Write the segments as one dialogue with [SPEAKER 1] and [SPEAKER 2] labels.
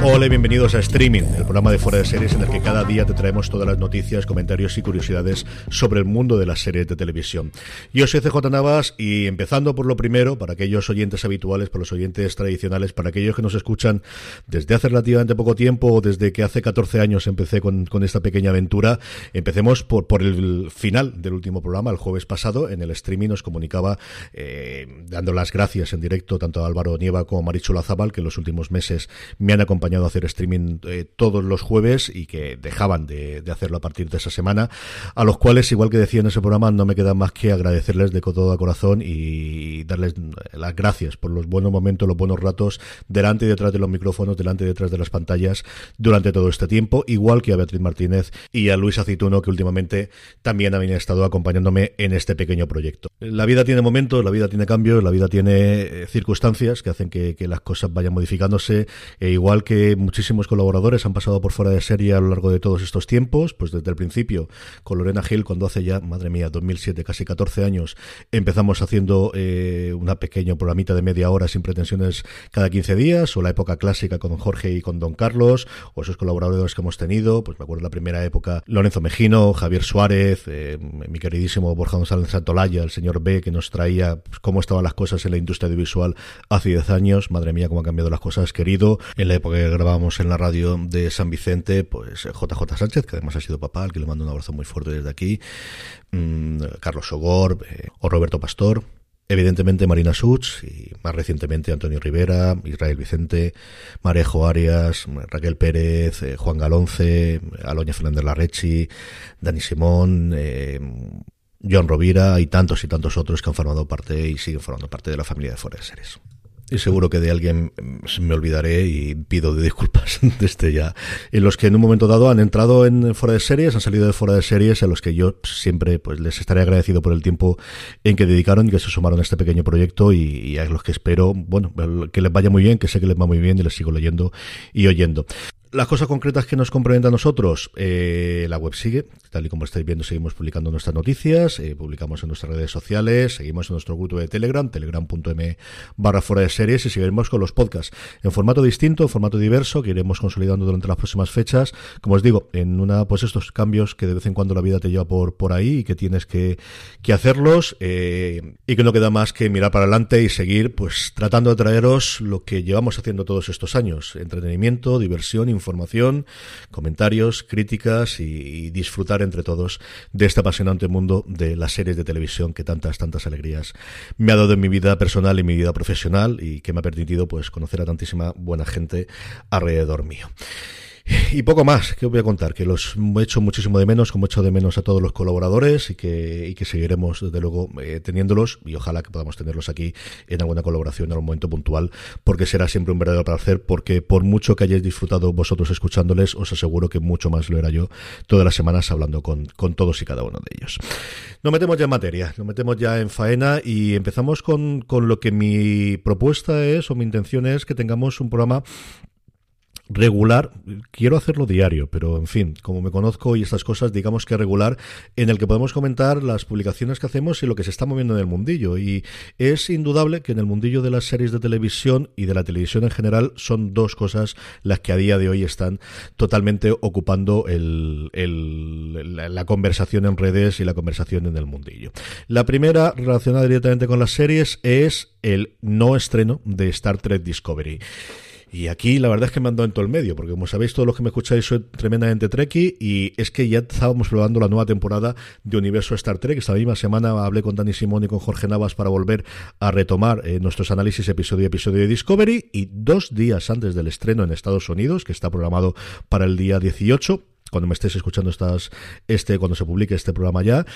[SPEAKER 1] Hola y bienvenidos a Streaming, el programa de fuera de series en el que cada día te traemos todas las noticias, comentarios y curiosidades sobre el mundo de las series de televisión. Yo soy CJ Navas y empezando por lo primero, para aquellos oyentes habituales, para los oyentes tradicionales, para aquellos que nos escuchan desde hace relativamente poco tiempo o desde que hace 14 años empecé con, esta pequeña aventura, empecemos por, por el final del último programa, el jueves pasado, en el streaming nos comunicaba eh, dando las gracias en directo tanto a Álvaro Nieva como a Marichu Lazabal, que en los últimos meses me han acompañado a hacer streaming eh, todos los jueves y que dejaban de, hacerlo a partir de esa semana, a los cuales, igual que decía en ese programa, no me queda más que agradecerles de todo corazón y darles las gracias por los buenos momentos, los buenos ratos, delante y detrás de los micrófonos, delante y detrás de las pantallas, durante todo este tiempo, igual que a Beatriz Martínez y a Luis Aceituno, que últimamente también habían estado acompañándome en este pequeño proyecto. La vida tiene momentos, la vida tiene cambios, la vida tiene eh, circunstancias que hacen que, que las cosas vayan modificándose, e igual que muchísimos colaboradores han pasado por fuera de serie a lo largo de todos estos tiempos, pues desde el principio con Lorena Gil, cuando hace ya, madre mía, 2007, casi 14 años, empezamos haciendo eh, una pequeña programita de media hora sin pretensiones cada 15 días, o la época clásica con Jorge y con Don Carlos, o esos colaboradores que hemos tenido, pues me acuerdo la primera época, Lorenzo Mejino, Javier Suárez, eh, mi queridísimo Borja González Santolaya, el señor B, que nos traía pues, cómo estaban las cosas en la industria audiovisual hace 10 años, madre mía, cómo han cambiado las cosas, querido, en la época grabamos en la radio de San Vicente, pues JJ Sánchez, que además ha sido papá, al que le mando un abrazo muy fuerte desde aquí, mm, Carlos Sogor eh, o Roberto Pastor, Evidentemente Marina Such y más recientemente Antonio Rivera, Israel Vicente, Marejo Arias, Raquel Pérez, eh, Juan Galonce, Aloña Fernández Larrechi, Dani Simón, eh, John Rovira y tantos y tantos otros que han formado parte y siguen formando parte de la familia de Foreseres. Y seguro que de alguien mm, me olvidaré y pido de disculpas desde ya. En los que en un momento dado han entrado en fuera de series, han salido de fuera de series, a los que yo siempre pues les estaré agradecido por el tiempo en que dedicaron y que se sumaron a este pequeño proyecto y, y a los que espero, bueno, que les vaya muy bien, que sé que les va muy bien y les sigo leyendo y oyendo. Las cosas concretas que nos complementan a nosotros, eh, la web sigue, tal y como estáis viendo, seguimos publicando nuestras noticias, eh, publicamos en nuestras redes sociales, seguimos en nuestro grupo de Telegram, telegram.m barra fuera de series y seguiremos con los podcasts en formato distinto, en formato diverso, que iremos consolidando durante las próximas fechas. Como os digo, en una, pues estos cambios que de vez en cuando la vida te lleva por, por ahí y que tienes que, que hacerlos, eh, y que no queda más que mirar para adelante y seguir, pues tratando de traeros lo que llevamos haciendo todos estos años, entretenimiento, diversión, información, comentarios, críticas y, disfrutar entre todos de este apasionante mundo de las series de televisión que tantas, tantas alegrías me ha dado en mi vida personal y mi vida profesional y que me ha permitido pues conocer a tantísima buena gente alrededor mío. Y poco más que os voy a contar, que los he hecho muchísimo de menos, como he hecho de menos a todos los colaboradores y que, y que seguiremos, desde luego, eh, teniéndolos y ojalá que podamos tenerlos aquí en alguna colaboración en algún momento puntual, porque será siempre un verdadero placer, porque por mucho que hayáis disfrutado vosotros escuchándoles, os aseguro que mucho más lo era yo todas las semanas hablando con, con todos y cada uno de ellos. Nos metemos ya en materia, nos metemos ya en faena y empezamos con, con lo que mi propuesta es o mi intención es que tengamos un programa regular, quiero hacerlo diario, pero en fin, como me conozco y estas cosas, digamos que regular, en el que podemos comentar las publicaciones que hacemos y lo que se está moviendo en el mundillo. Y es indudable que en el mundillo de las series de televisión y de la televisión en general son dos cosas las que a día de hoy están totalmente ocupando el, la, conversación en redes y la conversación en el mundillo. La primera, relacionada directamente con las series, es el no estreno de Star Trek Discovery. Y aquí la verdad es que me han dado en todo el medio, porque como sabéis todos los que me escucháis soy tremendamente trekkie y es que ya estábamos probando la nueva temporada de Universo Star Trek. Esta misma semana hablé con Dani Simón y con Jorge Navas para volver a retomar eh, nuestros análisis episodio a episodio de Discovery y dos días antes del estreno en Estados Unidos, que está programado para el día 18, cuando me estéis escuchando estas, este, cuando se publique este programa ya,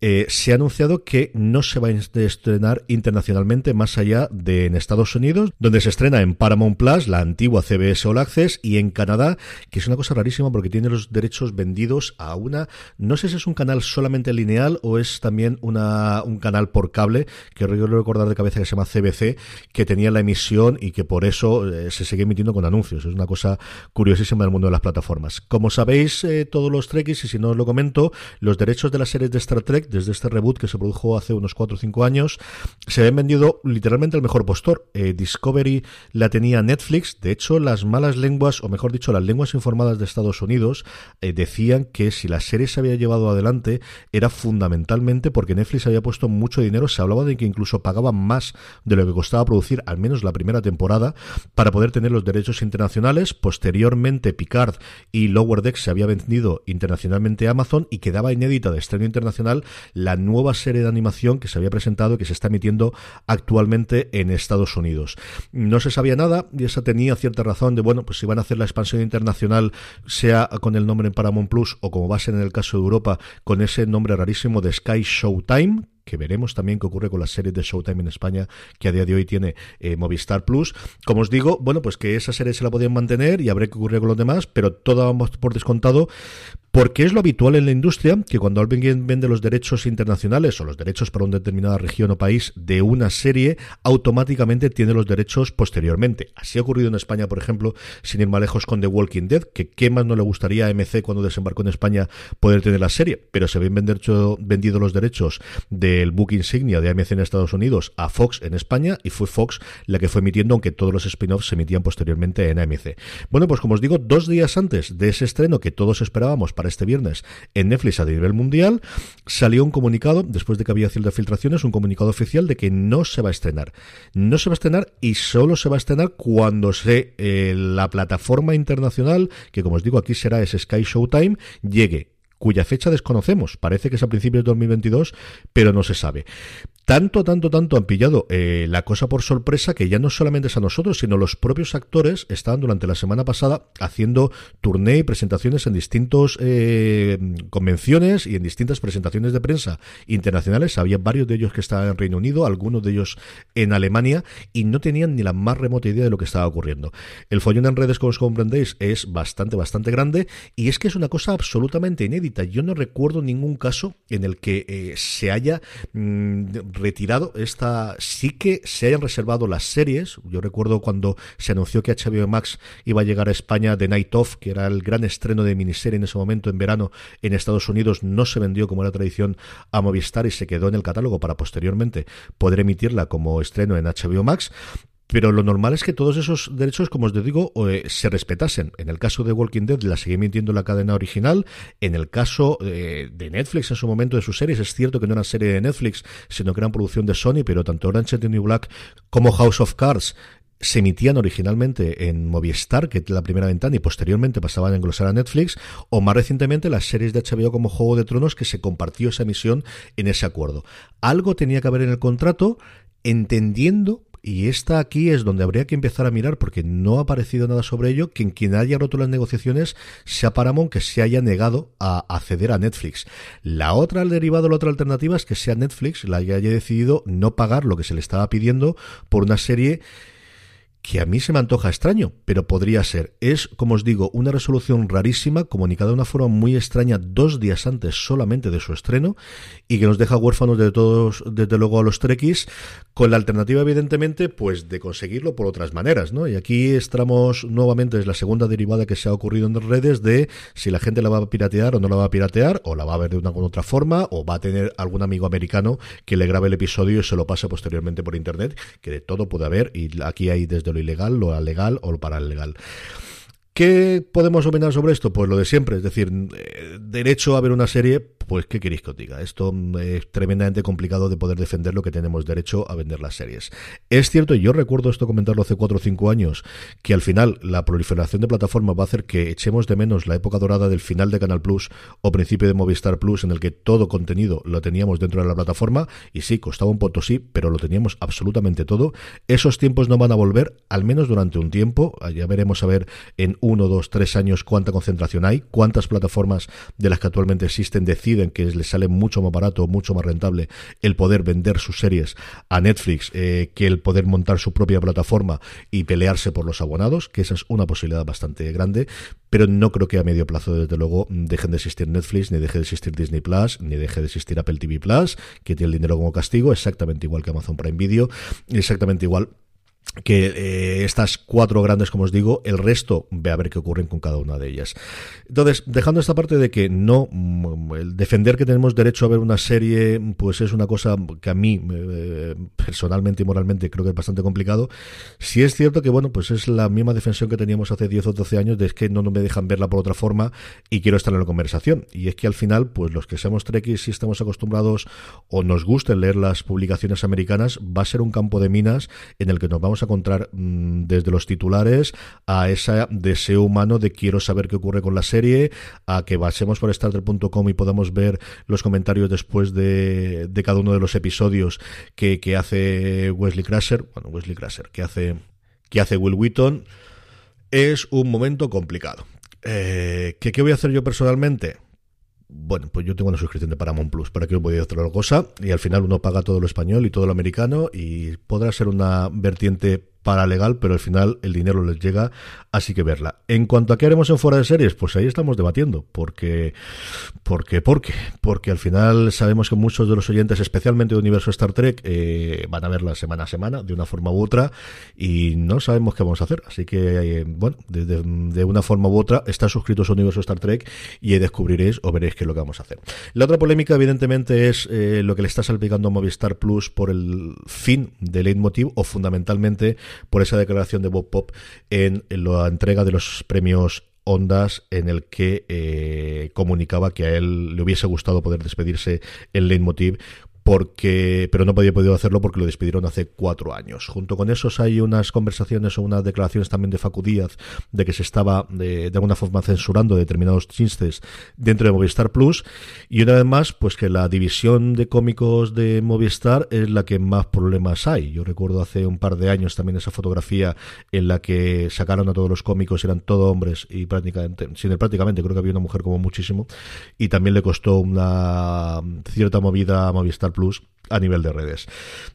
[SPEAKER 1] eh, se ha anunciado que no se va a estrenar internacionalmente más allá de en Estados Unidos, donde se estrena en Paramount Plus, la antigua CBS All Access, y en Canadá, que es una cosa rarísima porque tiene los derechos vendidos a una, no sé si es un canal solamente lineal o es también una, un canal por cable, que yo recordar de cabeza que se llama CBC, que tenía la emisión y que por eso eh, se sigue emitiendo con anuncios. Es una cosa curiosísima del mundo de las plataformas. Como sabéis, eh, todos los Trekkies, y si no os lo comento, los derechos de las series de Star Trek, desde este reboot que se produjo hace unos 4 o 5 años, se habían vendido literalmente al mejor postor. Eh, Discovery la tenía Netflix, de hecho las malas lenguas, o mejor dicho, las lenguas informadas de Estados Unidos, eh, decían que si la serie se había llevado adelante era fundamentalmente porque Netflix había puesto mucho dinero, se hablaba de que incluso pagaban más de lo que costaba producir al menos la primera temporada para poder tener los derechos internacionales. Posteriormente Picard y Lower Decks se había vendido internacionalmente Amazon y quedaba inédita de estreno internacional la nueva serie de animación que se había presentado y que se está emitiendo actualmente en Estados Unidos. No se sabía nada y esa tenía cierta razón de, bueno, pues si van a hacer la expansión internacional, sea con el nombre en Paramount Plus o como va a ser en el caso de Europa, con ese nombre rarísimo de Sky Showtime, que veremos también qué ocurre con las series de Showtime en España, que a día de hoy tiene eh, Movistar Plus. Como os digo, bueno, pues que esa serie se la podían mantener y habrá que ocurrir con los demás, pero todo vamos por descontado, porque es lo habitual en la industria que cuando alguien vende los derechos internacionales o los derechos para una determinada región o país de una serie, automáticamente tiene los derechos posteriormente. Así ha ocurrido en España, por ejemplo, sin ir más lejos con The Walking Dead, que qué más no le gustaría a MC cuando desembarcó en España poder tener la serie, pero se habían vendido los derechos del book insignia de AMC en Estados Unidos a Fox en España y fue Fox la que fue emitiendo, aunque todos los spin-offs se emitían posteriormente en AMC. Bueno, pues como os digo, dos días antes de ese estreno que todos esperábamos para este viernes en Netflix a nivel mundial, salió un comunicado, después de que había ciertas filtraciones, un comunicado oficial de que no se va a estrenar. No se va a estrenar y solo se va a estrenar cuando se eh, la plataforma internacional, que como os digo aquí será es Sky Showtime, llegue cuya fecha desconocemos. Parece que es a principios de 2022, pero no se sabe. Tanto, tanto, tanto han pillado eh, la cosa por sorpresa que ya no solamente es a nosotros, sino los propios actores estaban durante la semana pasada haciendo turné y presentaciones en distintos eh, convenciones y en distintas presentaciones de prensa internacionales. Había varios de ellos que estaban en Reino Unido, algunos de ellos en Alemania y no tenían ni la más remota idea de lo que estaba ocurriendo. El follón en redes, como os comprendéis, es bastante, bastante grande y es que es una cosa absolutamente inédita. Yo no recuerdo ningún caso en el que eh, se haya mm, retirado esta sí que se hayan reservado las series. Yo recuerdo cuando se anunció que HBO Max iba a llegar a España The Night Of, que era el gran estreno de miniserie en ese momento en verano en Estados Unidos, no se vendió como era tradición a Movistar y se quedó en el catálogo para posteriormente poder emitirla como estreno en HBO Max. Pero lo normal es que todos esos derechos, como os digo, eh, se respetasen. En el caso de Walking Dead la sigue emitiendo la cadena original. En el caso eh, de Netflix en su momento de sus series, es cierto que no era serie de Netflix, sino que era producción de Sony, pero tanto Orange is the New Black como House of Cards se emitían originalmente en Movistar, que es la primera ventana, y posteriormente pasaban a englosar a Netflix, o más recientemente las series de HBO como Juego de Tronos, que se compartió esa emisión en ese acuerdo. Algo tenía que haber en el contrato, entendiendo y esta aquí es donde habría que empezar a mirar, porque no ha aparecido nada sobre ello, que en quien haya roto las negociaciones sea Paramount que se haya negado a acceder a Netflix. La otra, el derivado, la otra alternativa es que sea Netflix la que haya decidido no pagar lo que se le estaba pidiendo por una serie que a mí se me antoja extraño, pero podría ser. Es, como os digo, una resolución rarísima, comunicada de una forma muy extraña dos días antes solamente de su estreno, y que nos deja huérfanos de todos, desde luego a los trekkies, con la alternativa, evidentemente, pues de conseguirlo por otras maneras, ¿no? Y aquí estamos nuevamente, es la segunda derivada que se ha ocurrido en redes de si la gente la va a piratear o no la va a piratear, o la va a ver de una u otra forma, o va a tener algún amigo americano que le grabe el episodio y se lo pase posteriormente por internet, que de todo puede haber, y aquí hay desde lo ilegal, lo legal o lo paralegal. ¿Qué podemos opinar sobre esto? Pues lo de siempre, es decir, eh, derecho a ver una serie, pues ¿qué queréis que os diga? Esto es tremendamente complicado de poder defender lo que tenemos derecho a vender las series. Es cierto, y yo recuerdo esto comentarlo hace 4 o 5 años, que al final la proliferación de plataformas va a hacer que echemos de menos la época dorada del final de Canal Plus o principio de Movistar Plus, en el que todo contenido lo teníamos dentro de la plataforma, y sí, costaba un sí, pero lo teníamos absolutamente todo. Esos tiempos no van a volver, al menos durante un tiempo. Ya veremos a ver en uno, dos, tres años cuánta concentración hay, cuántas plataformas de las que actualmente existen deciden que les sale mucho más barato, mucho más rentable el poder vender sus series a Netflix eh, que el poder montar su propia plataforma y pelearse por los abonados, que esa es una posibilidad bastante grande, pero no creo que a medio plazo, desde luego, dejen de existir Netflix, ni deje de existir Disney Plus, ni deje de existir Apple TV Plus, que tiene el dinero como castigo, exactamente igual que Amazon Prime Video, exactamente igual que eh, estas cuatro grandes, como os digo, el resto ve a ver qué ocurren con cada una de ellas. Entonces, dejando esta parte de que no, mm, el defender que tenemos derecho a ver una serie, pues es una cosa que a mí, eh, personalmente y moralmente, creo que es bastante complicado. Si es cierto que, bueno, pues es la misma defensión que teníamos hace 10 o 12 años, de es que no, me dejan verla por otra forma y quiero estar en la conversación. Y es que al final, pues los que seamos trekkies y estamos acostumbrados o nos gusten leer las publicaciones americanas, va a ser un campo de minas en el que nos vamos a encontrar mm, desde los titulares a ese deseo humano de quiero saber qué ocurre con la serie, a que basemos por starter.com y podamos ver los comentarios después de, cada uno de los episodios que, hace Wesley Crusher, bueno, Wesley Crusher, que hace, que hace Will Wheaton, es un momento complicado. Eh, ¿qué, ¿Qué voy a hacer yo personalmente? Bueno, pues yo tengo una suscripción de Paramount Plus, ¿para que os voy a otra cosa? Y al final uno paga todo lo español y todo lo americano y podrá ser una vertiente paralegal, pero al final el dinero les llega, así que verla. En cuanto a qué haremos en fuera de series, pues ahí estamos debatiendo, porque, porque, porque, porque al final sabemos que muchos de los oyentes, especialmente de Universo Star Trek, eh, van a verla semana a semana, de una forma u otra, y no sabemos qué vamos a hacer. Así que, eh, bueno, de, una forma u otra, está suscritos a Universo Star Trek y descubriréis o veréis qué es lo que vamos a hacer. La otra polémica, evidentemente, es eh, lo que le está salpicando a Movistar Plus por el fin del leitmotiv o fundamentalmente por esa declaración de Bob Pop en, la entrega de los premios Ondas en el que eh, comunicaba que a él le hubiese gustado poder despedirse en Leitmotiv porque pero no podía podido hacerlo porque lo despidieron hace cuatro años. Junto con esos hay unas conversaciones o unas declaraciones también de Facu Díaz de que se estaba de, alguna forma censurando determinados chistes dentro de Movistar Plus y una vez más pues que la división de cómicos de Movistar es la que más problemas hay. Yo recuerdo hace un par de años también esa fotografía en la que sacaron a todos los cómicos, eran todos hombres y prácticamente, sin prácticamente creo que había una mujer como muchísimo y también le costó una cierta movida a Movistar Plus a nivel de redes.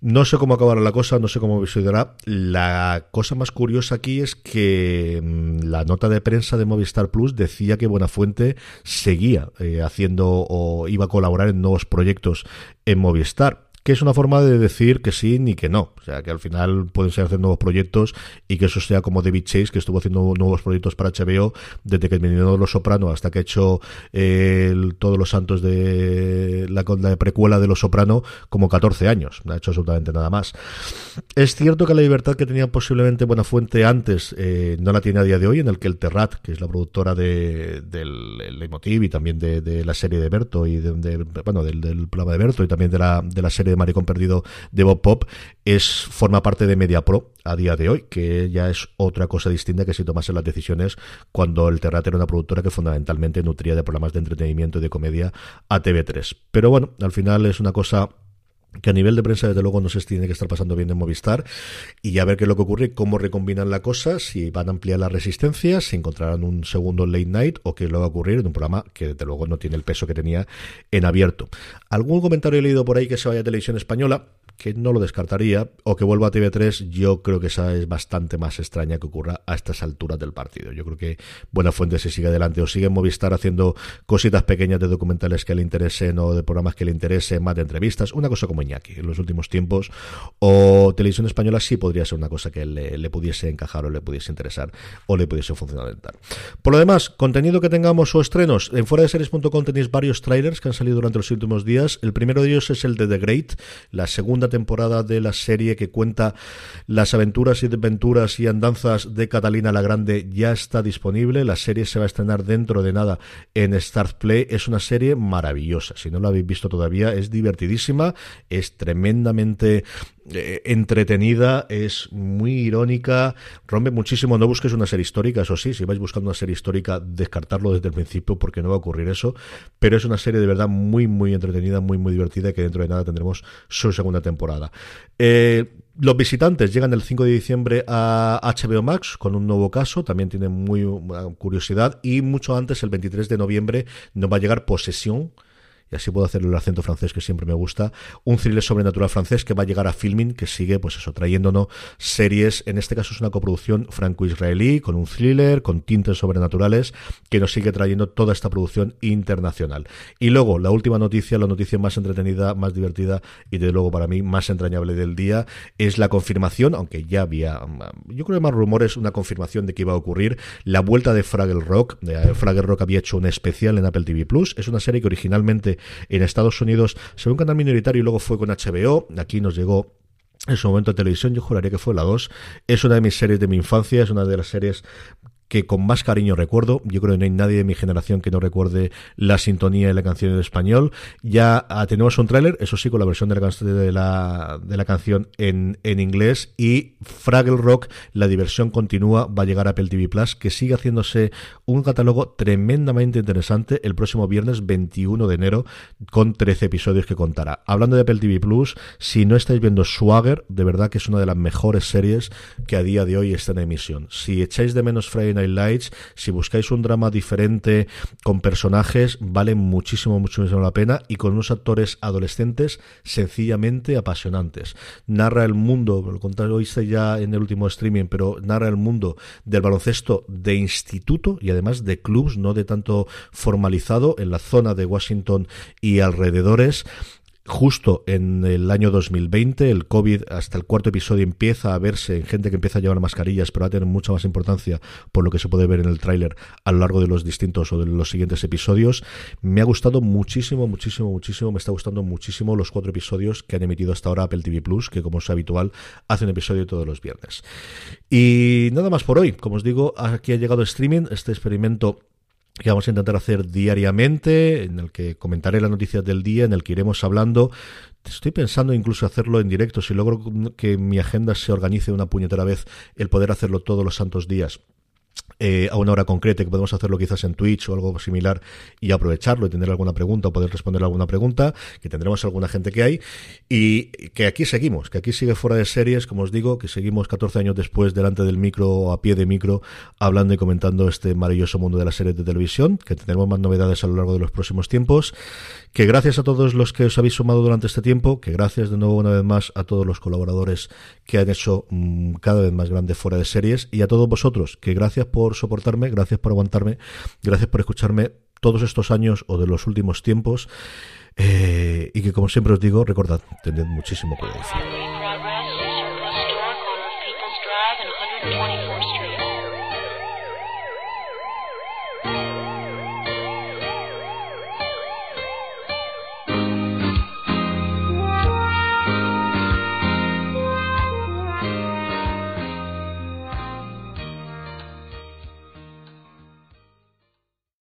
[SPEAKER 1] No sé cómo acabará la cosa, no sé cómo sucederá. La cosa más curiosa aquí es que mm, la nota de prensa de Movistar Plus decía que Buenafuente seguía eh, haciendo o iba a colaborar en nuevos proyectos en Movistar que es una forma de decir que sí ni que no. O sea, que al final pueden ser hacer nuevos proyectos y que eso sea como David Chase, que estuvo haciendo nuevos proyectos para HBO desde que terminó Los Soprano hasta que ha hecho eh, todos los santos de la, la, precuela de Los Soprano como 14 años. No ha hecho absolutamente nada más. Es cierto que la libertad que tenía posiblemente Buena Fuente antes eh, no la tiene a día de hoy, en el que el Terrat, que es la productora de, del Leitmotiv y también de, la serie de Berto y de, bueno, del, del programa de Berto y también de la, de la serie de Maricón Perdido de Bob Pop, es, forma parte de Media Pro a día de hoy, que ya es otra cosa distinta que si tomase las decisiones cuando el Terrat era una productora que fundamentalmente nutría de programas de entretenimiento y de comedia a TV3. Pero bueno, al final es una cosa que a nivel de prensa desde luego no se tiene que estar pasando bien en Movistar y a ver qué es lo que ocurre, cómo recombinan la cosa, si van a ampliar las resistencias, si encontrarán un segundo late night o qué lo que va a ocurrir en un programa que desde luego no tiene el peso que tenía en abierto. Algún comentario he leído por ahí que se vaya a televisión española, que no lo descartaría, o que vuelva a TV3, yo creo que esa es bastante más extraña que ocurra a estas alturas del partido. Yo creo que Buena Fuente se sigue adelante o sigue Movistar haciendo cositas pequeñas de documentales que le interesen o de programas que le interesen, más de entrevistas, una cosa como Iñaki en los últimos tiempos, o Televisión Española sí podría ser una cosa que le, pudiese encajar o le pudiese interesar o le pudiese funcionar. Por lo demás, contenido que tengamos o estrenos, en fuera de series.com tenéis varios trailers que han salido durante los últimos días. El primero de ellos es el de The Great, la segunda temporada de la serie que cuenta las aventuras y desventuras y andanzas de Catalina la Grande ya está disponible. La serie se va a estrenar dentro de nada en Start Play. Es una serie maravillosa. Si no la habéis visto todavía, es divertidísima, es tremendamente eh, entretenida, es muy irónica, rompe muchísimo. No busques una serie histórica, eso sí, si vais buscando una serie histórica, descartarlo desde el principio porque no va a ocurrir eso. Pero es una serie de verdad muy, muy entretenida, muy, muy divertida que dentro de nada tendremos su segunda temporada. Eh, los visitantes llegan el 5 de diciembre a HBO Max con un nuevo caso, también tienen muy curiosidad y mucho antes, el 23 de noviembre, nos va a llegar Posesión y así puedo hacer el acento francés que siempre me gusta, un thriller sobrenatural francés que va a llegar a filming, que sigue, pues eso, trayéndonos series, en este caso es una coproducción franco-israelí, con un thriller, con tintes sobrenaturales, que nos sigue trayendo toda esta producción internacional. Y luego, la última noticia, la noticia más entretenida, más divertida y de luego para mí más entrañable del día, es la confirmación, aunque ya había, yo creo que más rumores, una confirmación de que iba a ocurrir, la vuelta de Fraggle Rock. Fraggle Rock había hecho un especial en Apple TV Plus, es una serie que originalmente en Estados Unidos se ve un canal minoritario y luego fue con HBO, aquí nos llegó en su momento de televisión, yo juraría que fue la 2. Es una de mis series de mi infancia, es una de las series que con más cariño recuerdo. Yo creo que no hay nadie de mi generación que no recuerde la sintonía y la canción en español. Ya tenemos un tráiler, eso sí, con la versión de la canción en, en, inglés. Y Fraggle Rock, la diversión continúa, va a llegar a Apple TV Plus, que sigue haciéndose un catálogo tremendamente interesante el próximo viernes 21 de enero, con 13 episodios que contará. Hablando de Apple TV Plus, si no estáis viendo Swagger, de verdad que es una de las mejores series que a día de hoy está en emisión. Si echáis de menos Friday Night Lights, si buscáis un drama diferente con personajes, vale muchísimo, muchísimo la pena. Y con unos actores adolescentes sencillamente apasionantes. Narra el mundo, lo contaste ya en el último streaming, pero narra el mundo del baloncesto de instituto y además de clubs, no de tanto formalizado en la zona de Washington y alrededores justo en el año 2020, el COVID hasta el cuarto episodio empieza a verse en gente que empieza a llevar mascarillas, pero va a tener mucha más importancia por lo que se puede ver en el tráiler a lo largo de los distintos o de los siguientes episodios. Me ha gustado muchísimo, muchísimo, muchísimo, me está gustando muchísimo los cuatro episodios que han emitido hasta ahora Apple TV Plus, que como es habitual, hace un episodio todos los viernes. Y nada más por hoy. Como os digo, aquí ha llegado streaming, este experimento que vamos a intentar hacer diariamente, en el que comentaré las noticias del día, en el que iremos hablando. Estoy pensando incluso hacerlo en directo, si logro que mi agenda se organice una puñetera vez, el poder hacerlo todos los santos días eh, a una hora concreta, que podemos hacerlo quizás en Twitch o algo similar y aprovecharlo y tener alguna pregunta o poder responder alguna pregunta, que tendremos alguna gente que hay. Y que aquí seguimos, que aquí sigue fuera de series, como os digo, que seguimos 14 años después delante del micro o a pie de micro hablando y comentando este maravilloso mundo de las series de televisión, que tendremos más novedades a lo largo de los próximos tiempos. Que gracias a todos los que os habéis sumado durante este tiempo, que gracias de nuevo una vez más a todos los colaboradores que han hecho mm, cada vez más grande fuera de series y a todos vosotros, que gracias por soportarme, gracias por aguantarme, gracias por escucharme todos estos años o de los últimos tiempos eh, y que como siempre os digo, recordad, tened muchísimo cuidado.